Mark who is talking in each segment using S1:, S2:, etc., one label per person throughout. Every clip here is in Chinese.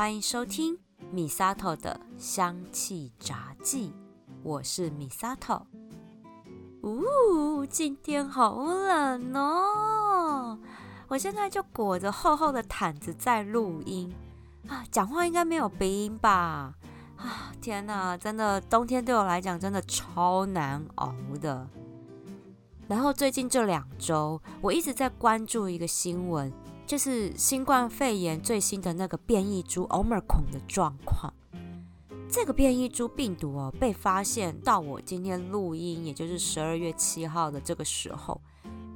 S1: 欢迎收听米萨头的香气杂记，我是米萨头。呜，今天好冷哦！我现在就裹着厚厚的毯子在录音啊，讲话应该没有鼻音吧？啊，天哪，真的冬天对我来讲真的超难熬的。然后最近这两周，我一直在关注一个新闻，就是新冠肺炎最新的那个变异株 Omicron 的状况。这个变异株病毒哦，被发现到我今天录音，也就是十二月七号的这个时候，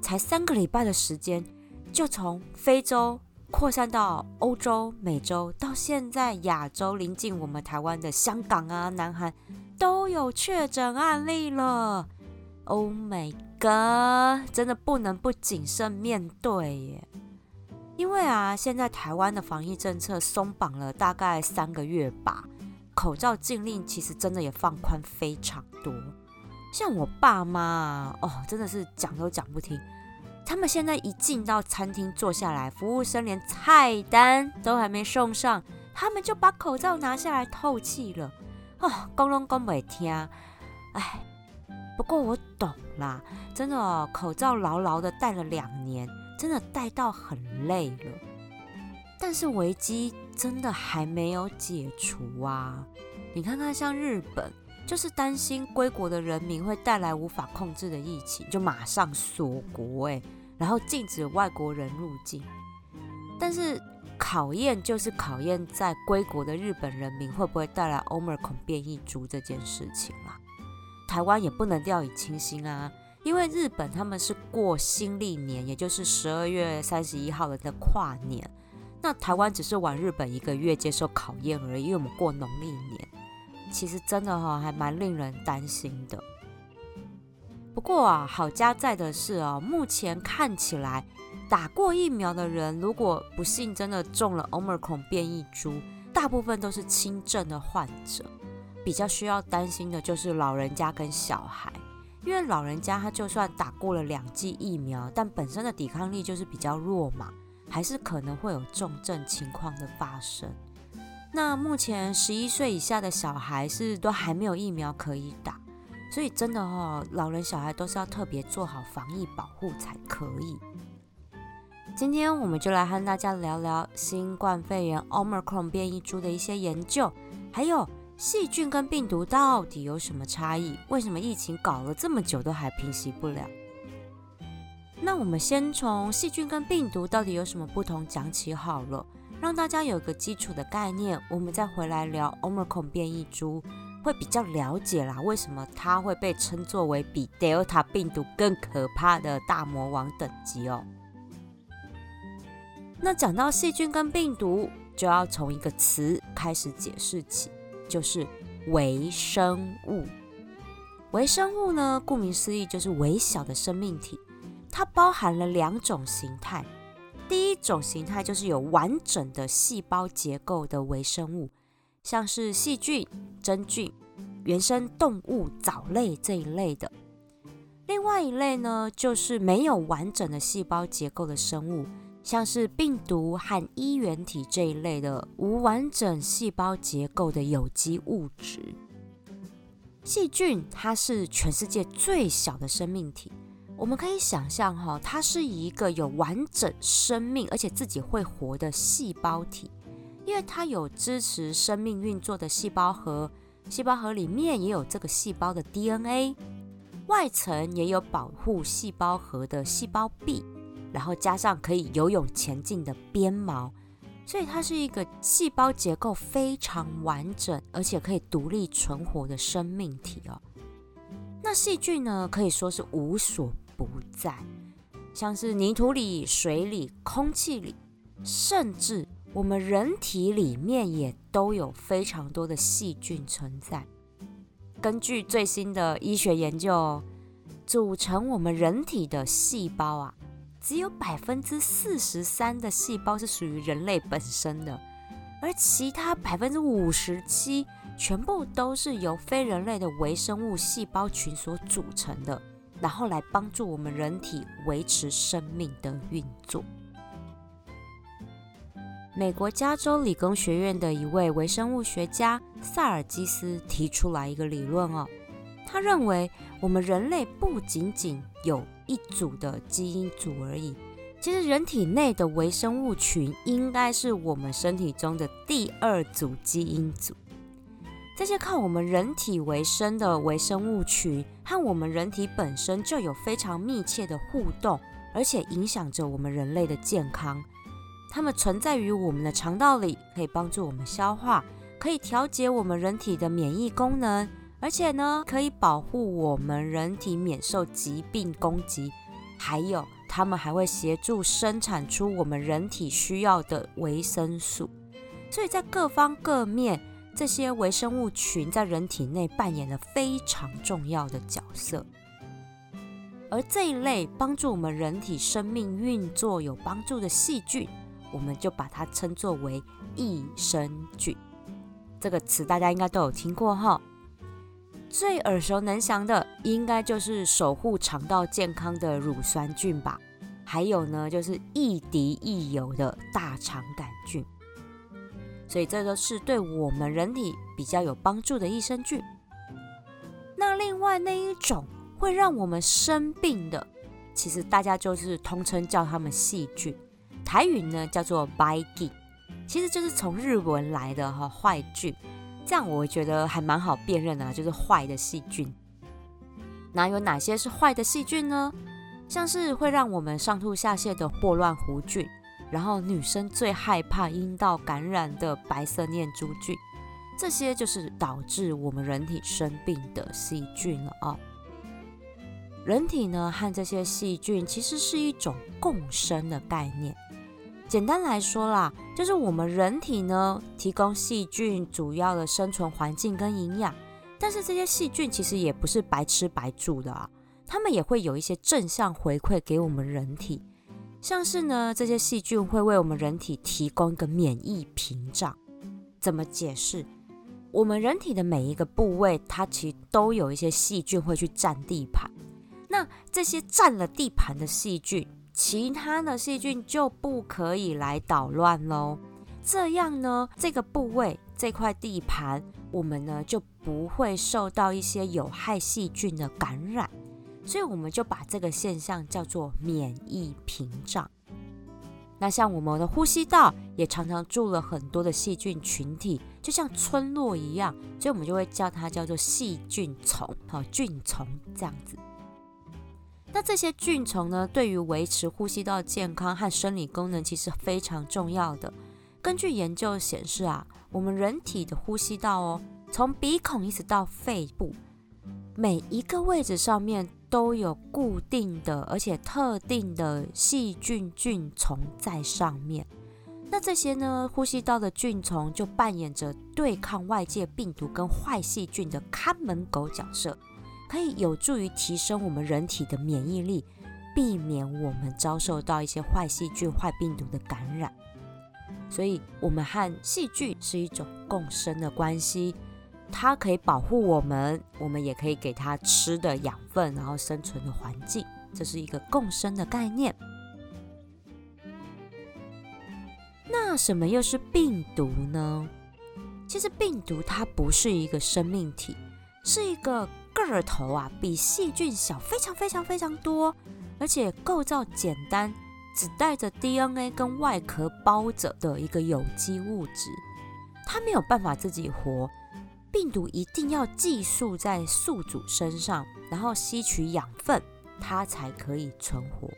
S1: 才三个礼拜的时间，就从非洲扩散到欧洲、美洲，到现在亚洲临近我们台湾的香港啊、南韩都有确诊案例了。Oh my god！真的不能不谨慎面对耶，因为啊，现在台湾的防疫政策松绑了大概三个月吧，口罩禁令其实真的也放宽非常多。像我爸妈哦，真的是讲都讲不听，他们现在一进到餐厅坐下来，服务生连菜单都还没送上，他们就把口罩拿下来透气了。哦，讲拢讲袂听，哎。不过我懂啦，真的口罩牢牢的戴了两年，真的带到很累了。但是危机真的还没有解除啊！你看看，像日本，就是担心归国的人民会带来无法控制的疫情，就马上锁国哎，然后禁止外国人入境。但是考验就是考验在归国的日本人民会不会带来 Omicron 变异株这件事情啦。台湾也不能掉以轻心啊，因为日本他们是过新历年，也就是十二月三十一号的的跨年，那台湾只是晚日本一个月接受考验而已，因为我们过农历年，其实真的哈还蛮令人担心的。不过啊，好家在的是啊，目前看起来打过疫苗的人，如果不幸真的中了 Omicron 变异株，大部分都是轻症的患者。比较需要担心的就是老人家跟小孩，因为老人家他就算打过了两剂疫苗，但本身的抵抗力就是比较弱嘛，还是可能会有重症情况的发生。那目前十一岁以下的小孩是都还没有疫苗可以打，所以真的哦，老人小孩都是要特别做好防疫保护才可以。今天我们就来和大家聊聊新冠肺炎 Omicron 变异株的一些研究，还有。细菌跟病毒到底有什么差异？为什么疫情搞了这么久都还平息不了？那我们先从细菌跟病毒到底有什么不同讲起好了，让大家有个基础的概念。我们再回来聊 Omicron 变异株，会比较了解啦。为什么它会被称作为比 Delta 病毒更可怕的大魔王等级哦？那讲到细菌跟病毒，就要从一个词开始解释起。就是微生物。微生物呢，顾名思义就是微小的生命体。它包含了两种形态。第一种形态就是有完整的细胞结构的微生物，像是细菌、真菌、原生动物、藻类这一类的。另外一类呢，就是没有完整的细胞结构的生物。像是病毒和衣原体这一类的无完整细胞结构的有机物质，细菌它是全世界最小的生命体。我们可以想象哈，它是一个有完整生命而且自己会活的细胞体，因为它有支持生命运作的细胞核，细胞核里面也有这个细胞的 DNA，外层也有保护细胞核的细胞壁。然后加上可以游泳前进的鞭毛，所以它是一个细胞结构非常完整，而且可以独立存活的生命体哦。那细菌呢，可以说是无所不在，像是泥土里、水里、空气里，甚至我们人体里面也都有非常多的细菌存在。根据最新的医学研究，组成我们人体的细胞啊。只有百分之四十三的细胞是属于人类本身的，而其他百分之五十七全部都是由非人类的微生物细胞群所组成的，然后来帮助我们人体维持生命的运作。美国加州理工学院的一位微生物学家萨尔基斯提出来一个理论哦，他认为我们人类不仅仅有一组的基因组而已，其实人体内的微生物群应该是我们身体中的第二组基因组。这些靠我们人体为生的微生物群和我们人体本身就有非常密切的互动，而且影响着我们人类的健康。它们存在于我们的肠道里，可以帮助我们消化，可以调节我们人体的免疫功能，而且呢，可以保护我们人体免受疾病攻击。还有，它们还会协助生产出我们人体需要的维生素。所以在各方各面，这些微生物群在人体内扮演了非常重要的角色。而这一类帮助我们人体生命运作有帮助的细菌。我们就把它称作为益生菌，这个词大家应该都有听过哈。最耳熟能详的应该就是守护肠道健康的乳酸菌吧，还有呢就是亦敌亦友的大肠杆菌。所以这都是对我们人体比较有帮助的益生菌。那另外那一种会让我们生病的，其实大家就是通称叫它们细菌。台语呢叫做 “baiyi”，其实就是从日文来的哈坏菌，这样我觉得还蛮好辨认的，就是坏的细菌。那有哪些是坏的细菌呢？像是会让我们上吐下泻的霍乱弧菌，然后女生最害怕阴道感染的白色念珠菌，这些就是导致我们人体生病的细菌了啊。人体呢和这些细菌其实是一种共生的概念。简单来说啦，就是我们人体呢提供细菌主要的生存环境跟营养，但是这些细菌其实也不是白吃白住的啊，它们也会有一些正向回馈给我们人体，像是呢这些细菌会为我们人体提供一个免疫屏障。怎么解释？我们人体的每一个部位，它其实都有一些细菌会去占地盘，那这些占了地盘的细菌。其他的细菌就不可以来捣乱喽，这样呢，这个部位这块地盘，我们呢就不会受到一些有害细菌的感染，所以我们就把这个现象叫做免疫屏障。那像我们的呼吸道也常常住了很多的细菌群体，就像村落一样，所以我们就会叫它叫做细菌丛，好菌丛这样子。那这些菌虫呢，对于维持呼吸道健康和生理功能其实非常重要的。根据研究显示啊，我们人体的呼吸道哦，从鼻孔一直到肺部，每一个位置上面都有固定的而且特定的细菌菌虫在上面。那这些呢，呼吸道的菌虫就扮演着对抗外界病毒跟坏细菌的看门狗角色。可以有助于提升我们人体的免疫力，避免我们遭受到一些坏细菌、坏病毒的感染。所以，我们和细菌是一种共生的关系，它可以保护我们，我们也可以给它吃的养分，然后生存的环境，这是一个共生的概念。那什么又是病毒呢？其实，病毒它不是一个生命体，是一个。个头啊，比细菌小非常非常非常多，而且构造简单，只带着 DNA 跟外壳包着的一个有机物质，它没有办法自己活。病毒一定要寄宿在宿主身上，然后吸取养分，它才可以存活。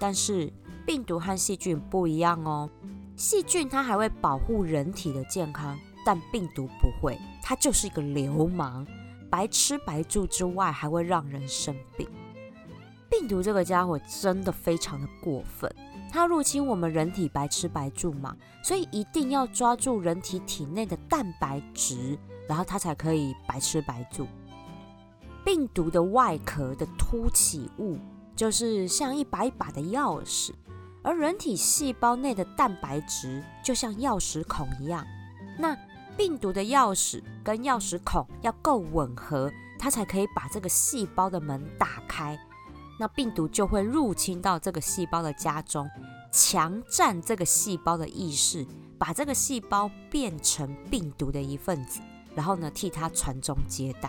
S1: 但是病毒和细菌不一样哦，细菌它还会保护人体的健康，但病毒不会，它就是一个流氓。白吃白住之外，还会让人生病。病毒这个家伙真的非常的过分，它入侵我们人体白吃白住嘛，所以一定要抓住人体体内的蛋白质，然后它才可以白吃白住。病毒的外壳的凸起物就是像一把一把的钥匙，而人体细胞内的蛋白质就像钥匙孔一样。那病毒的钥匙跟钥匙孔要够吻合，它才可以把这个细胞的门打开。那病毒就会入侵到这个细胞的家中，强占这个细胞的意识，把这个细胞变成病毒的一份子，然后呢替它传宗接代，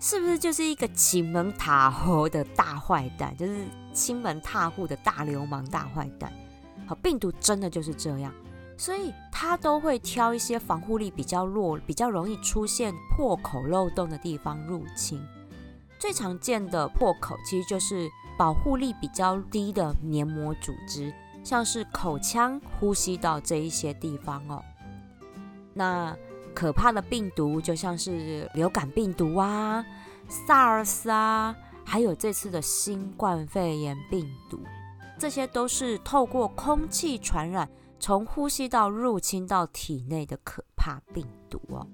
S1: 是不是就是一个亲门踏户的大坏蛋？就是亲门踏户的大流氓大坏蛋。好，病毒真的就是这样，所以它都会挑一些防护力比较弱、比较容易出现破口漏洞的地方入侵。最常见的破口其实就是保护力比较低的黏膜组织，像是口腔、呼吸道这一些地方哦。那可怕的病毒就像是流感病毒啊、SARS 啊，还有这次的新冠肺炎病毒，这些都是透过空气传染，从呼吸道入侵到体内的可怕病毒哦。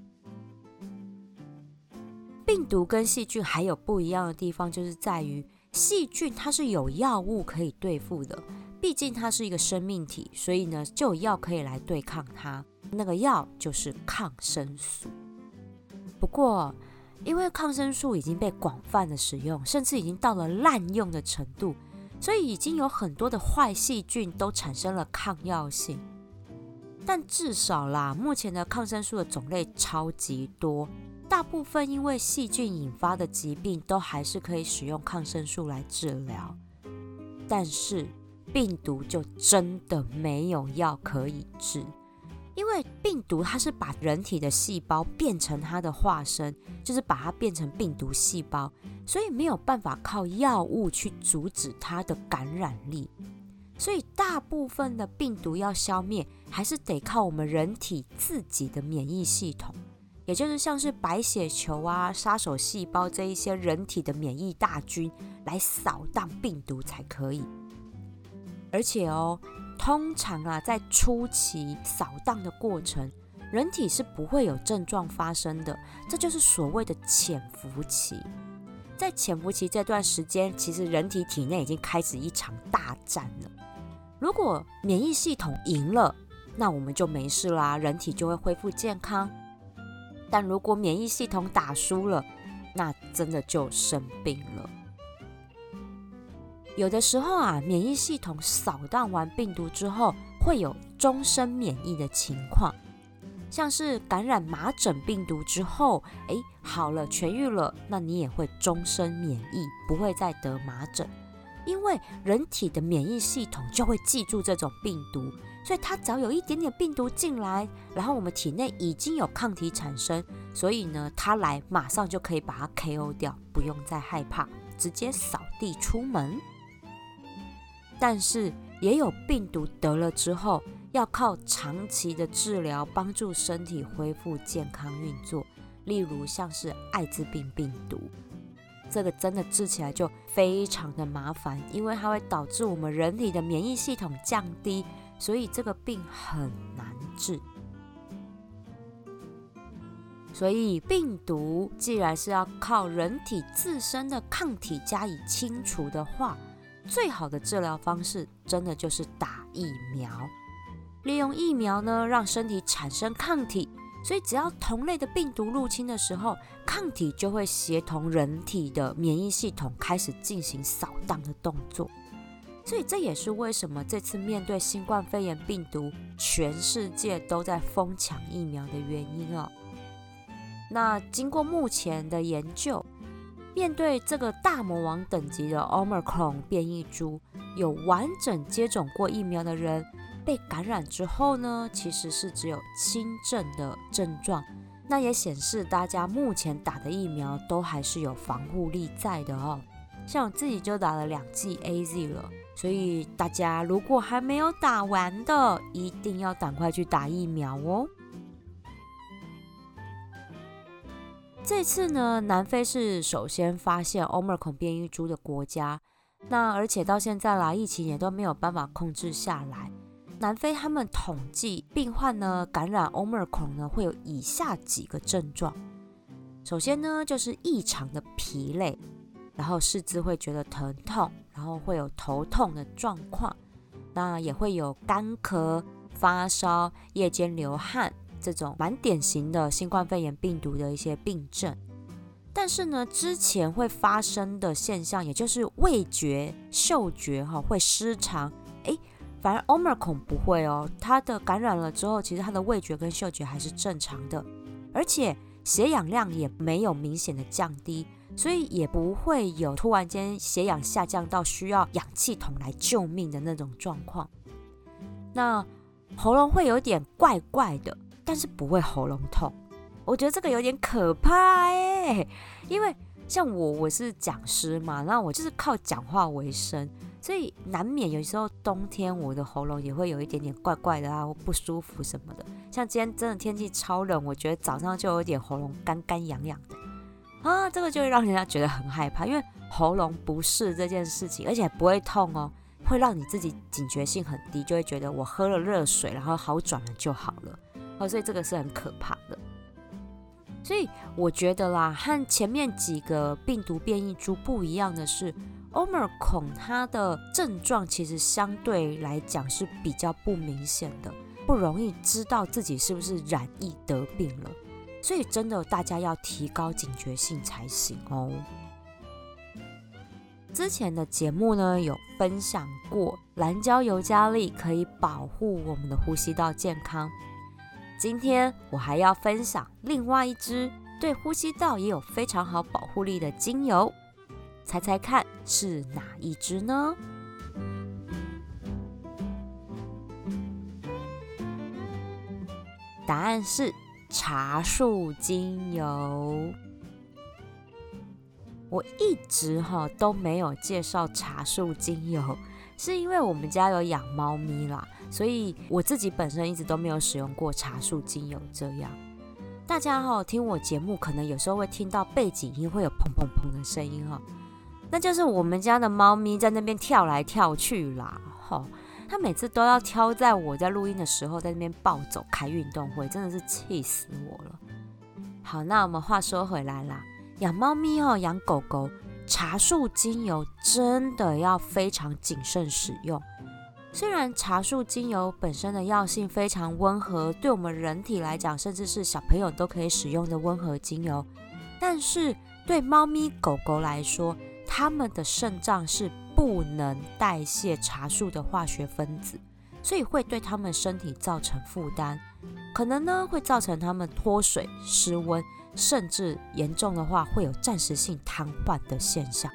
S1: 病毒跟细菌还有不一样的地方，就是在于细菌它是有药物可以对付的，毕竟它是一个生命体，所以呢就有药可以来对抗它。那个药就是抗生素。不过，因为抗生素已经被广泛的使用，甚至已经到了滥用的程度，所以已经有很多的坏细菌都产生了抗药性。但至少啦，目前的抗生素的种类超级多。大部分因为细菌引发的疾病都还是可以使用抗生素来治疗，但是病毒就真的没有药可以治，因为病毒它是把人体的细胞变成它的化身，就是把它变成病毒细胞，所以没有办法靠药物去阻止它的感染力，所以大部分的病毒要消灭，还是得靠我们人体自己的免疫系统。也就是像是白血球啊、杀手细胞这一些人体的免疫大军来扫荡病毒才可以。而且哦，通常啊，在初期扫荡的过程，人体是不会有症状发生的，这就是所谓的潜伏期。在潜伏期这段时间，其实人体体内已经开始一场大战了。如果免疫系统赢了，那我们就没事啦，人体就会恢复健康。但如果免疫系统打输了，那真的就生病了。有的时候啊，免疫系统扫荡完病毒之后，会有终身免疫的情况，像是感染麻疹病毒之后，哎，好了，痊愈了，那你也会终身免疫，不会再得麻疹，因为人体的免疫系统就会记住这种病毒。所以它只要有一点点病毒进来，然后我们体内已经有抗体产生，所以呢，它来马上就可以把它 KO 掉，不用再害怕，直接扫地出门。但是也有病毒得了之后，要靠长期的治疗帮助身体恢复健康运作，例如像是艾滋病病毒，这个真的治起来就非常的麻烦，因为它会导致我们人体的免疫系统降低。所以这个病很难治。所以病毒既然是要靠人体自身的抗体加以清除的话，最好的治疗方式真的就是打疫苗。利用疫苗呢，让身体产生抗体，所以只要同类的病毒入侵的时候，抗体就会协同人体的免疫系统开始进行扫荡的动作。所以这也是为什么这次面对新冠肺炎病毒，全世界都在疯抢疫苗的原因哦。那经过目前的研究，面对这个大魔王等级的 Omicron 变异株，有完整接种过疫苗的人被感染之后呢，其实是只有轻症的症状。那也显示大家目前打的疫苗都还是有防护力在的哦。像我自己就打了两剂 AZ 了。所以大家如果还没有打完的，一定要赶快去打疫苗哦。这次呢，南非是首先发现 Omicron 变异株的国家，那而且到现在啦，疫情也都没有办法控制下来。南非他们统计病患呢，感染 Omicron 呢会有以下几个症状，首先呢就是异常的疲累。然后四肢会觉得疼痛，然后会有头痛的状况，那也会有干咳、发烧、夜间流汗这种蛮典型的新冠肺炎病毒的一些病症。但是呢，之前会发生的现象，也就是味觉、嗅觉哈会失常，诶，反而 Omicron 不会哦，它的感染了之后，其实它的味觉跟嗅觉还是正常的，而且血氧量也没有明显的降低，所以也不会有突然间血氧下降到需要氧气筒来救命的那种状况。那喉咙会有点怪怪的，但是不会喉咙痛。我觉得这个有点可怕哎，因为像我我是讲师嘛，那我就是靠讲话为生。所以难免有时候冬天我的喉咙也会有一点点怪怪的啊，不舒服什么的。像今天真的天气超冷，我觉得早上就有点喉咙干干痒痒的啊，这个就会让人家觉得很害怕，因为喉咙不适这件事情，而且不会痛哦，会让你自己警觉性很低，就会觉得我喝了热水然后好转了就好了哦，所以这个是很可怕的。所以我觉得啦，和前面几个病毒变异株不一样的是。Omicron 它的症状其实相对来讲是比较不明显的，不容易知道自己是不是染疫得病了，所以真的大家要提高警觉性才行哦。之前的节目呢有分享过蓝椒尤加利可以保护我们的呼吸道健康，今天我还要分享另外一支对呼吸道也有非常好保护力的精油。猜猜看是哪一支呢？答案是茶树精油。我一直哈都没有介绍茶树精油，是因为我们家有养猫咪啦，所以我自己本身一直都没有使用过茶树精油。这样，大家哈听我节目，可能有时候会听到背景音会有砰砰砰的声音哈。那就是我们家的猫咪在那边跳来跳去啦，吼！它每次都要挑在我在录音的时候在那边暴走开运动会，真的是气死我了。好，那我们话说回来啦，养猫咪哦，养狗狗，茶树精油真的要非常谨慎使用。虽然茶树精油本身的药性非常温和，对我们人体来讲，甚至是小朋友都可以使用的温和精油，但是对猫咪狗狗来说，它们的肾脏是不能代谢茶树的化学分子，所以会对它们身体造成负担，可能呢会造成它们脱水、失温，甚至严重的话会有暂时性瘫痪的现象。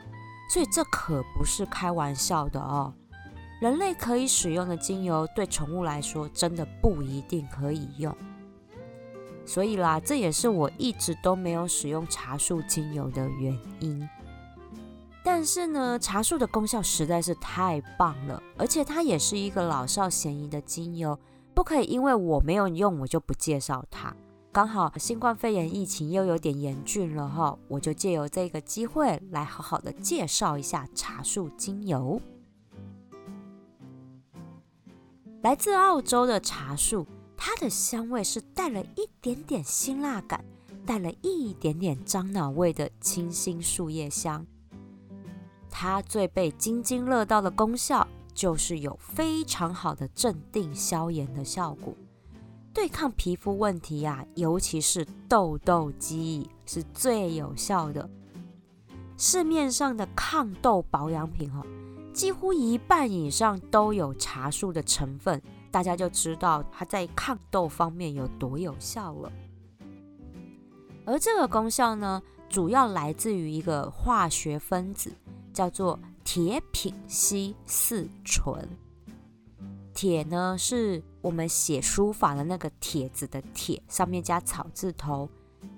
S1: 所以这可不是开玩笑的哦。人类可以使用的精油，对宠物来说真的不一定可以用。所以啦，这也是我一直都没有使用茶树精油的原因。但是呢，茶树的功效实在是太棒了，而且它也是一个老少咸宜的精油，不可以因为我没有用，我就不介绍它。刚好新冠肺炎疫情又有点严峻了哈，我就借由这个机会来好好的介绍一下茶树精油。来自澳洲的茶树，它的香味是带了一点点辛辣感，带了一点点樟脑味的清新树叶香。它最被津津乐道的功效，就是有非常好的镇定消炎的效果，对抗皮肤问题呀，尤其是痘痘肌是最有效的。市面上的抗痘保养品哈，几乎一半以上都有茶树的成分，大家就知道它在抗痘方面有多有效了。而这个功效呢，主要来自于一个化学分子。叫做铁品烯四醇。铁呢，是我们写书法的那个帖子的帖，上面加草字头，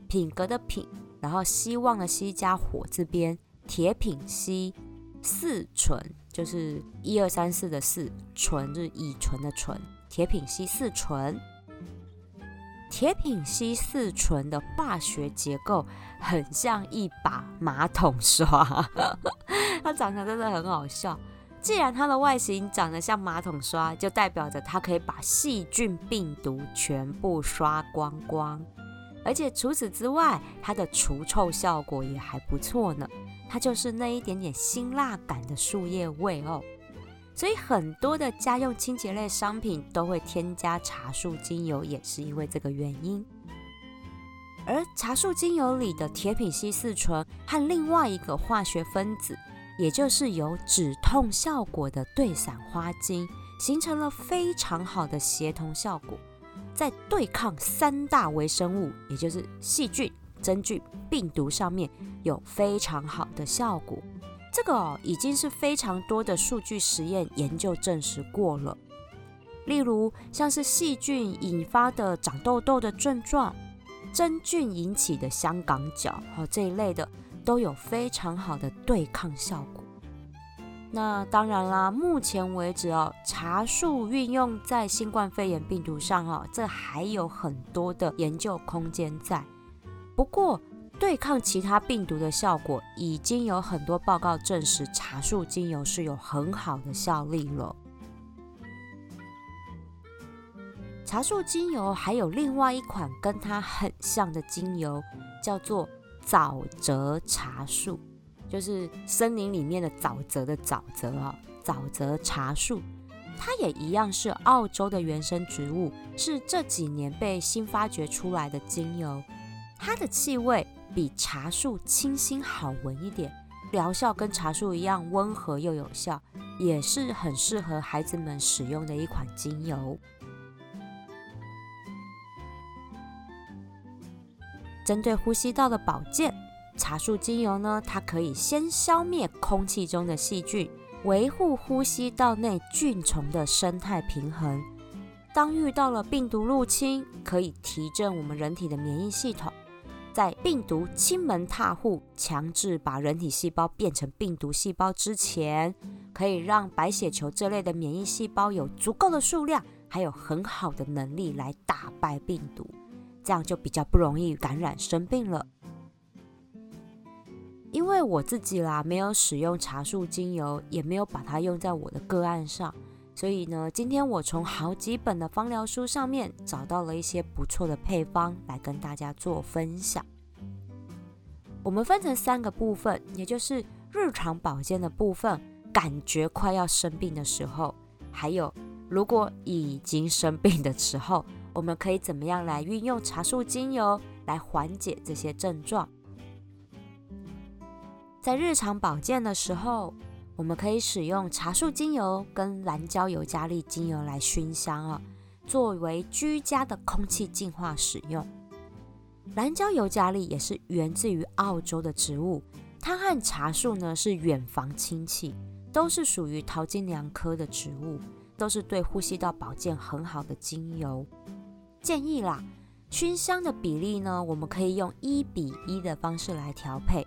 S1: 品格的品，然后希望的希加火字边，铁品希四醇就是一二三四的四，醇是乙醇的醇，铁品希四醇。铁品希四醇的化学结构很像一把马桶刷，它长得真的很好笑。既然它的外形长得像马桶刷，就代表着它可以把细菌、病毒全部刷光光。而且除此之外，它的除臭效果也还不错呢。它就是那一点点辛辣感的树叶味哦。所以很多的家用清洁类商品都会添加茶树精油，也是因为这个原因。而茶树精油里的铁品烯四醇和另外一个化学分子，也就是有止痛效果的对伞花精，形成了非常好的协同效果，在对抗三大微生物，也就是细菌、真菌、病毒上面有非常好的效果。这个哦，已经是非常多的数据实验研究证实过了。例如，像是细菌引发的长痘痘的症状，真菌引起的香港脚，哦这一类的，都有非常好的对抗效果。那当然啦，目前为止哦，茶树运用在新冠肺炎病毒上哦，这还有很多的研究空间在。不过，对抗其他病毒的效果，已经有很多报告证实，茶树精油是有很好的效力了。茶树精油还有另外一款跟它很像的精油，叫做沼泽茶树。就是森林里面的沼泽的沼泽啊，沼泽茶树，它也一样是澳洲的原生植物，是这几年被新发掘出来的精油。它的气味比茶树清新好闻一点，疗效跟茶树一样温和又有效，也是很适合孩子们使用的一款精油。针对呼吸道的保健。茶树精油呢，它可以先消灭空气中的细菌，维护呼吸道内菌虫的生态平衡。当遇到了病毒入侵，可以提振我们人体的免疫系统。在病毒亲门踏户，强制把人体细胞变成病毒细胞之前，可以让白血球这类的免疫细胞有足够的数量，还有很好的能力来打败病毒，这样就比较不容易感染生病了。因为我自己啦，没有使用茶树精油，也没有把它用在我的个案上，所以呢，今天我从好几本的芳疗书上面找到了一些不错的配方来跟大家做分享。我们分成三个部分，也就是日常保健的部分，感觉快要生病的时候，还有如果已经生病的时候，我们可以怎么样来运用茶树精油来缓解这些症状。在日常保健的时候，我们可以使用茶树精油跟蓝椒尤加利精油来熏香啊，作为居家的空气净化使用。蓝椒尤加利也是源自于澳洲的植物，它和茶树呢是远房亲戚，都是属于桃金娘科的植物，都是对呼吸道保健很好的精油。建议啦，熏香的比例呢，我们可以用一比一的方式来调配。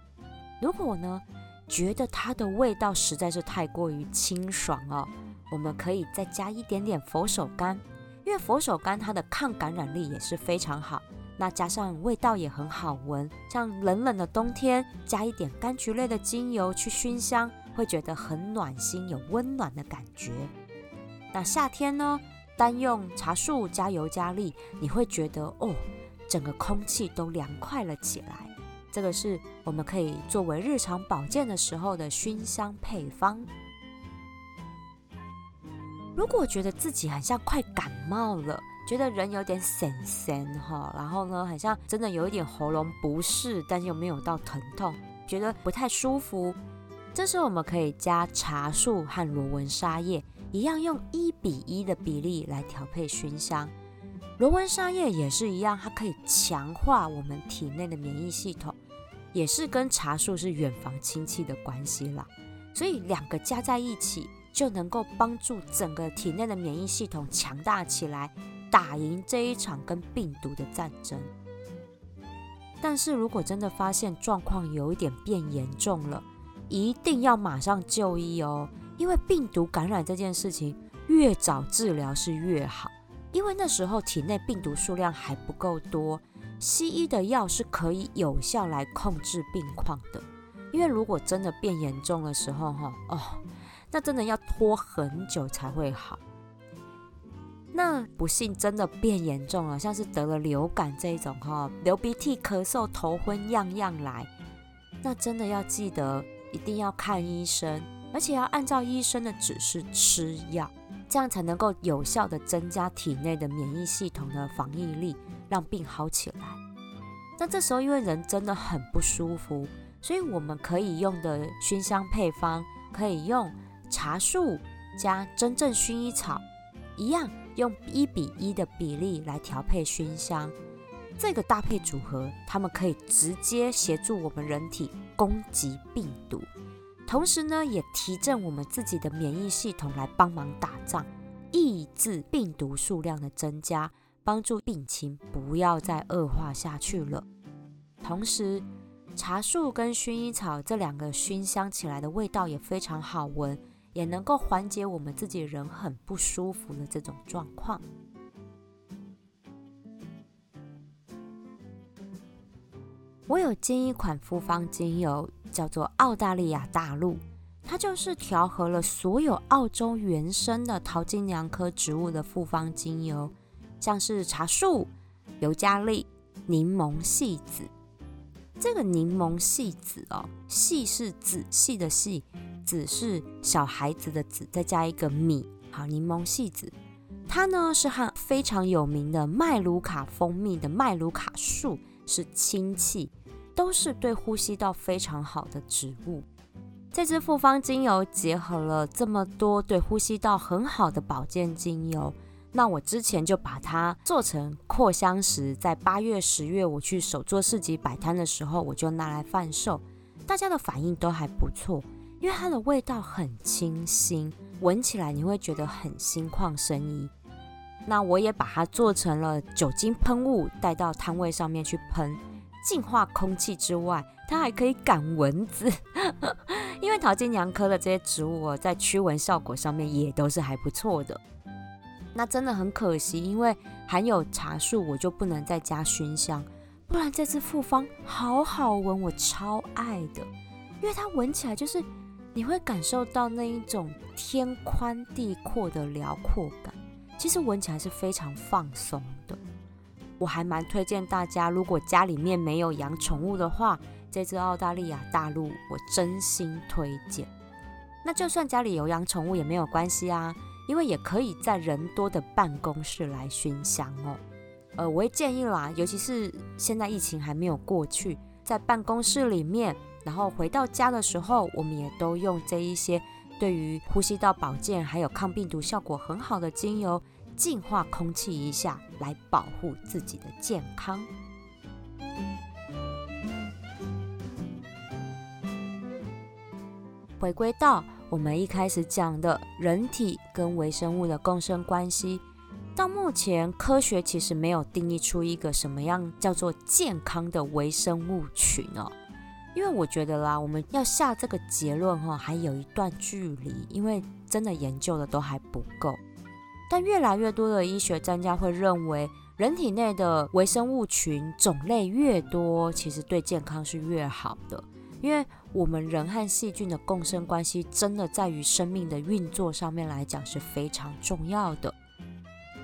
S1: 如果呢，觉得它的味道实在是太过于清爽哦，我们可以再加一点点佛手柑，因为佛手柑它的抗感染力也是非常好。那加上味道也很好闻，像冷冷的冬天，加一点柑橘类的精油去熏香，会觉得很暖心，有温暖的感觉。那夏天呢，单用茶树加油加力，你会觉得哦，整个空气都凉快了起来。这个是我们可以作为日常保健的时候的熏香配方。如果觉得自己很像快感冒了，觉得人有点神神哈，然后呢，很像真的有一点喉咙不适，但又没有到疼痛，觉得不太舒服，这时候我们可以加茶树和罗纹沙叶，一样用一比一的比例来调配熏香。罗纹沙叶也是一样，它可以强化我们体内的免疫系统。也是跟茶树是远房亲戚的关系啦，所以两个加在一起就能够帮助整个体内的免疫系统强大起来，打赢这一场跟病毒的战争。但是如果真的发现状况有一点变严重了，一定要马上就医哦，因为病毒感染这件事情越早治疗是越好，因为那时候体内病毒数量还不够多。西医的药是可以有效来控制病况的，因为如果真的变严重的时候，哈哦，那真的要拖很久才会好。那不幸真的变严重了，像是得了流感这一种，哈，流鼻涕、咳嗽、头昏，样样来，那真的要记得一定要看医生，而且要按照医生的指示吃药，这样才能够有效的增加体内的免疫系统的防御力。让病好起来。那这时候，因为人真的很不舒服，所以我们可以用的熏香配方，可以用茶树、加真正薰衣草，一样用一比一的比例来调配熏香。这个搭配组合，它们可以直接协助我们人体攻击病毒，同时呢，也提振我们自己的免疫系统来帮忙打仗，抑制病毒数量的增加，帮助病情不要再恶化下去了。同时，茶树跟薰衣草这两个熏香起来的味道也非常好闻，也能够缓解我们自己人很不舒服的这种状况。我有建一款复方精油，叫做澳大利亚大陆，它就是调和了所有澳洲原生的桃金娘科植物的复方精油，像是茶树、尤加利、柠檬细子。这个柠檬细子哦，细是仔细的细，子是小孩子的子，再加一个米，好，柠檬细子。它呢是和非常有名的麦卢卡蜂蜜的麦卢卡树。是氢气，都是对呼吸道非常好的植物。这支复方精油结合了这么多对呼吸道很好的保健精油，那我之前就把它做成扩香石，在八月、十月我去手作市集摆摊的时候，我就拿来贩售，大家的反应都还不错，因为它的味道很清新，闻起来你会觉得很心旷神怡。那我也把它做成了酒精喷雾，带到摊位上面去喷，净化空气之外，它还可以赶蚊子。因为桃金娘科的这些植物哦，在驱蚊效果上面也都是还不错的。那真的很可惜，因为含有茶树，我就不能再加熏香，不然这支复方好好闻，我超爱的。因为它闻起来就是你会感受到那一种天宽地阔的辽阔感。其实闻起来是非常放松的，我还蛮推荐大家，如果家里面没有养宠物的话，这只澳大利亚大陆我真心推荐。那就算家里有养宠物也没有关系啊，因为也可以在人多的办公室来熏香哦。呃，我会建议啦，尤其是现在疫情还没有过去，在办公室里面，然后回到家的时候，我们也都用这一些。对于呼吸道保健还有抗病毒效果很好的精油，净化空气一下，来保护自己的健康。回归到我们一开始讲的人体跟微生物的共生关系，到目前科学其实没有定义出一个什么样叫做健康的微生物群哦。因为我觉得啦，我们要下这个结论哈，还有一段距离，因为真的研究的都还不够。但越来越多的医学专家会认为，人体内的微生物群种类越多，其实对健康是越好的。因为我们人和细菌的共生关系，真的在于生命的运作上面来讲是非常重要的。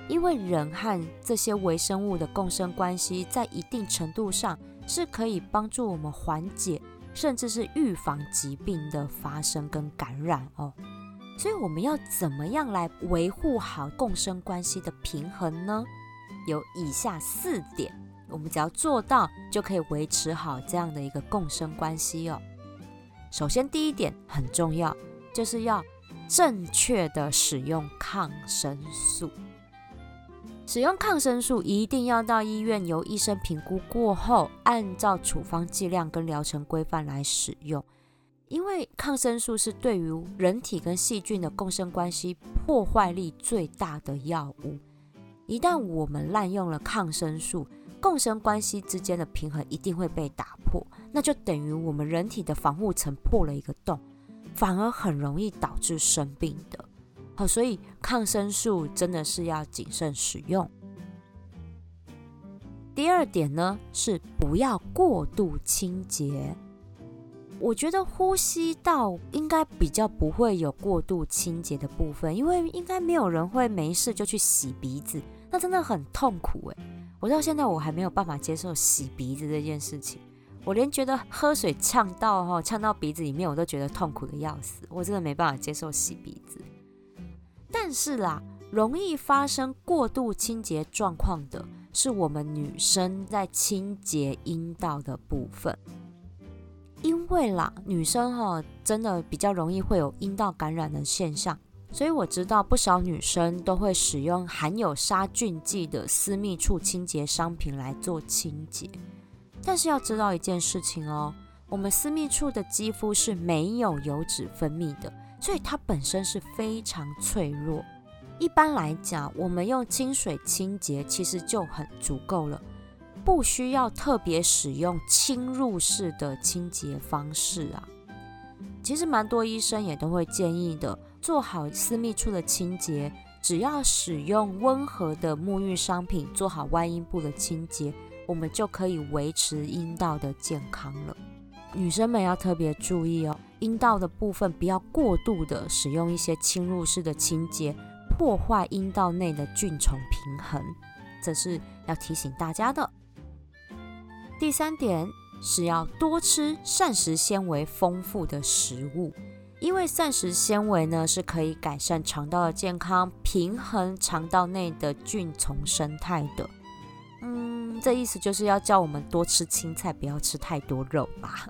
S1: 因为人和这些微生物的共生关系，在一定程度上。是可以帮助我们缓解，甚至是预防疾病的发生跟感染哦。所以我们要怎么样来维护好共生关系的平衡呢？有以下四点，我们只要做到，就可以维持好这样的一个共生关系哦。首先，第一点很重要，就是要正确的使用抗生素。使用抗生素一定要到医院由医生评估过后，按照处方剂量跟疗程规范来使用。因为抗生素是对于人体跟细菌的共生关系破坏力最大的药物。一旦我们滥用了抗生素，共生关系之间的平衡一定会被打破，那就等于我们人体的防护层破了一个洞，反而很容易导致生病的。好，所以抗生素真的是要谨慎使用。第二点呢，是不要过度清洁。我觉得呼吸道应该比较不会有过度清洁的部分，因为应该没有人会没事就去洗鼻子，那真的很痛苦诶。我到现在我还没有办法接受洗鼻子这件事情，我连觉得喝水呛到哈，呛到鼻子里面我都觉得痛苦的要死，我真的没办法接受洗鼻子。但是啦，容易发生过度清洁状况的是我们女生在清洁阴道的部分，因为啦，女生哈真的比较容易会有阴道感染的现象，所以我知道不少女生都会使用含有杀菌剂的私密处清洁商品来做清洁。但是要知道一件事情哦，我们私密处的肌肤是没有油脂分泌的，所以它本身是非常脆弱。一般来讲，我们用清水清洁其实就很足够了，不需要特别使用侵入式的清洁方式啊。其实蛮多医生也都会建议的。做好私密处的清洁，只要使用温和的沐浴商品，做好外阴部的清洁，我们就可以维持阴道的健康了。女生们要特别注意哦，阴道的部分不要过度的使用一些侵入式的清洁，破坏阴道内的菌虫平衡，这是要提醒大家的。第三点是要多吃膳食纤维丰富的食物。因为膳食纤维呢是可以改善肠道的健康，平衡肠道内的菌丛生态的。嗯，这意思就是要叫我们多吃青菜，不要吃太多肉吧。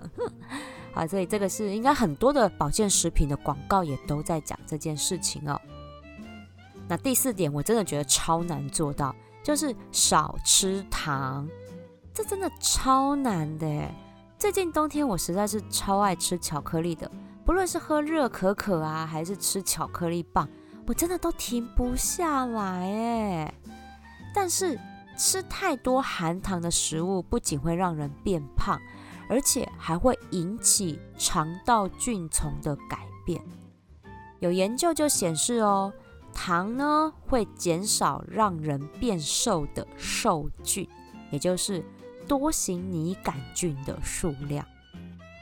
S1: 好，所以这个是应该很多的保健食品的广告也都在讲这件事情哦。那第四点，我真的觉得超难做到，就是少吃糖。这真的超难的。最近冬天我实在是超爱吃巧克力的。不论是喝热可可啊，还是吃巧克力棒，我真的都停不下来哎。但是吃太多含糖的食物，不仅会让人变胖，而且还会引起肠道菌丛的改变。有研究就显示哦，糖呢会减少让人变瘦的瘦菌，也就是多型拟杆菌的数量。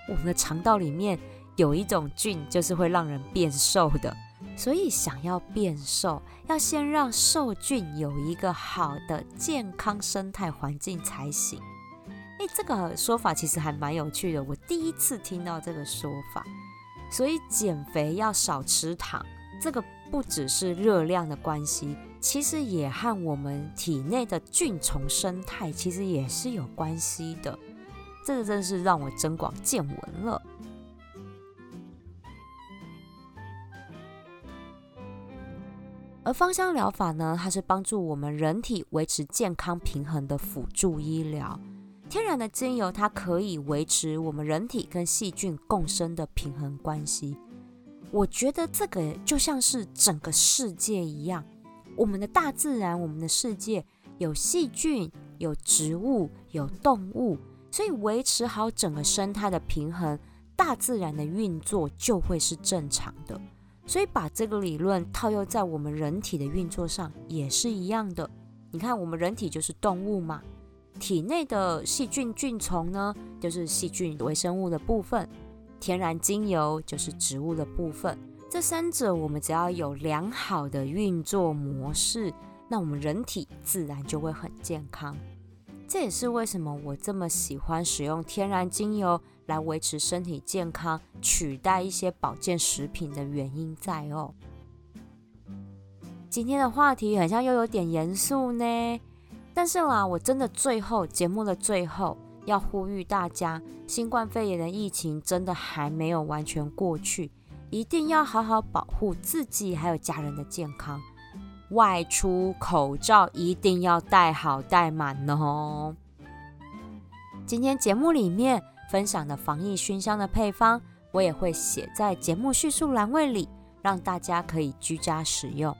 S1: 我们的肠道里面。有一种菌就是会让人变瘦的，所以想要变瘦，要先让瘦菌有一个好的健康生态环境才行。诶，这个说法其实还蛮有趣的，我第一次听到这个说法。所以减肥要少吃糖，这个不只是热量的关系，其实也和我们体内的菌虫生态其实也是有关系的。这个真是让我增广见闻了。而芳香疗法呢，它是帮助我们人体维持健康平衡的辅助医疗。天然的精油，它可以维持我们人体跟细菌共生的平衡关系。我觉得这个就像是整个世界一样，我们的大自然，我们的世界有细菌、有植物、有动物，所以维持好整个生态的平衡，大自然的运作就会是正常的。所以把这个理论套用在我们人体的运作上也是一样的。你看，我们人体就是动物嘛，体内的细菌菌丛呢，就是细菌微生物的部分；天然精油就是植物的部分。这三者我们只要有良好的运作模式，那我们人体自然就会很健康。这也是为什么我这么喜欢使用天然精油。来维持身体健康，取代一些保健食品的原因在哦。今天的话题好像又有点严肃呢，但是啦，我真的最后节目的最后要呼吁大家，新冠肺炎的疫情真的还没有完全过去，一定要好好保护自己还有家人的健康，外出口罩一定要戴好戴满哦。今天节目里面。分享的防疫熏香的配方，我也会写在节目叙述栏位里，让大家可以居家使用。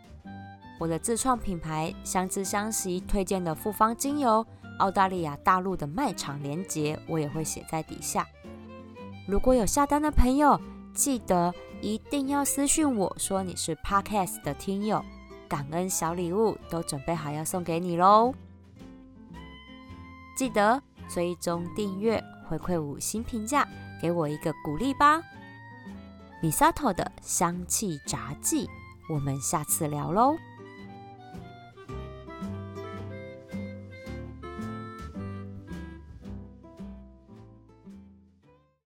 S1: 我的自创品牌相知相惜推荐的复方精油，澳大利亚大陆的卖场链接我也会写在底下。如果有下单的朋友，记得一定要私讯我说你是 Podcast 的听友，感恩小礼物都准备好要送给你喽。记得追踪订阅。回馈五星评价，给我一个鼓励吧。米萨托的香气杂技，我们下次聊喽。